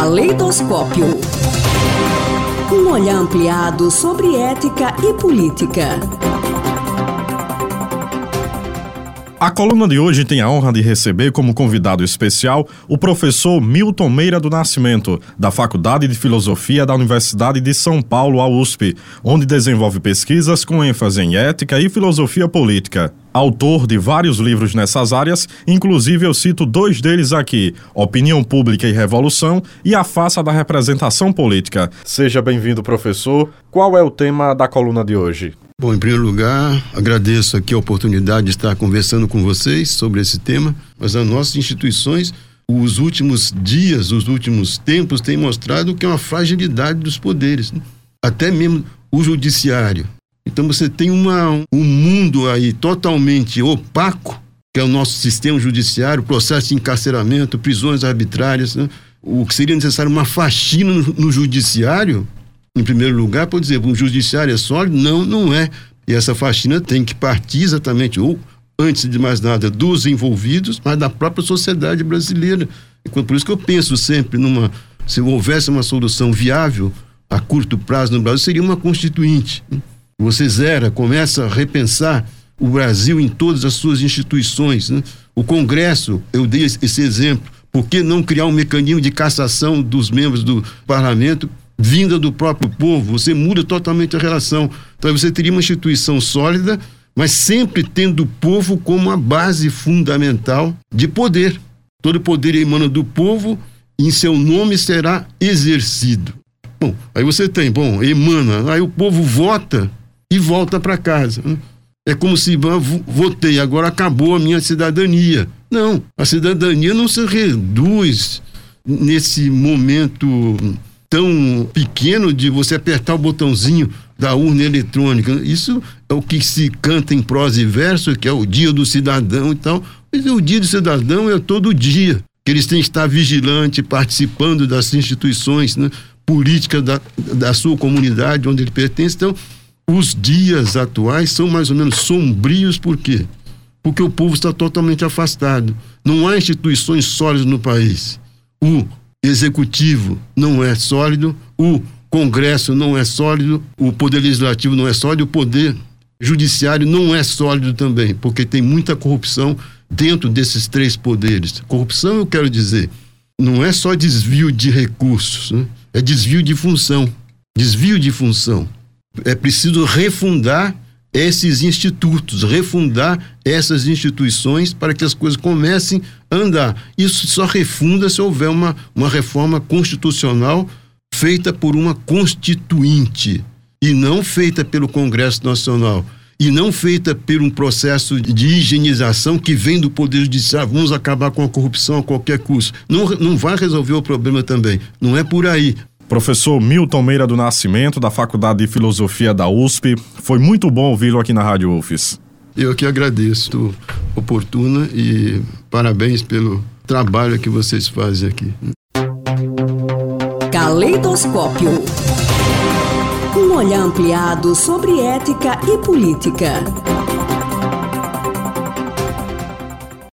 Caleidoscópio. Um olhar ampliado sobre ética e política. A coluna de hoje tem a honra de receber como convidado especial o professor Milton Meira do Nascimento, da Faculdade de Filosofia da Universidade de São Paulo, a USP, onde desenvolve pesquisas com ênfase em ética e filosofia política. Autor de vários livros nessas áreas, inclusive eu cito dois deles aqui: Opinião Pública e Revolução e A Faça da Representação Política. Seja bem-vindo, professor. Qual é o tema da coluna de hoje? Bom, em primeiro lugar, agradeço aqui a oportunidade de estar conversando com vocês sobre esse tema, mas as nossas instituições, os últimos dias, os últimos tempos, têm mostrado que é uma fragilidade dos poderes, né? até mesmo o judiciário. Então você tem uma, um mundo aí totalmente opaco, que é o nosso sistema judiciário, processo de encarceramento, prisões arbitrárias, né? o que seria necessário uma faxina no, no judiciário, em primeiro lugar, por dizer, um judiciário é sólido? Não, não é. E essa faxina tem que partir exatamente, ou antes de mais nada, dos envolvidos, mas da própria sociedade brasileira. E por isso que eu penso sempre numa. Se houvesse uma solução viável a curto prazo no Brasil, seria uma constituinte. Você zera, começa a repensar o Brasil em todas as suas instituições. Né? O Congresso, eu dei esse exemplo. Por que não criar um mecanismo de cassação dos membros do parlamento vinda do próprio povo, você muda totalmente a relação. Então você teria uma instituição sólida, mas sempre tendo o povo como a base fundamental de poder. Todo poder emana do povo e em seu nome será exercido. Bom, aí você tem, bom, emana, aí o povo vota e volta para casa. É como se votei, agora acabou a minha cidadania. Não, a cidadania não se reduz nesse momento tão pequeno de você apertar o botãozinho da urna eletrônica. Isso é o que se canta em prosa e verso, que é o dia do cidadão e tal. Mas o dia do cidadão é todo dia. Que eles têm que estar vigilante, participando das instituições né, políticas da, da sua comunidade onde ele pertence. Então, os dias atuais são mais ou menos sombrios, por quê? Porque o povo está totalmente afastado. Não há instituições sólidas no país. O executivo não é sólido, o Congresso não é sólido, o Poder Legislativo não é sólido, o Poder Judiciário não é sólido também, porque tem muita corrupção dentro desses três poderes. Corrupção, eu quero dizer, não é só desvio de recursos, né? é desvio de função. Desvio de função. É preciso refundar esses institutos, refundar essas instituições para que as coisas comecem a andar. Isso só refunda se houver uma, uma reforma constitucional feita por uma constituinte e não feita pelo Congresso Nacional e não feita por um processo de higienização que vem do Poder Judiciário, vamos acabar com a corrupção a qualquer custo. Não, não vai resolver o problema também. Não é por aí. Professor Milton Meira do Nascimento, da Faculdade de Filosofia da USP. Foi muito bom ouvi-lo aqui na Rádio UFES. Eu que agradeço, oportuna e parabéns pelo trabalho que vocês fazem aqui. Caleidoscópio. Um olhar ampliado sobre ética e política.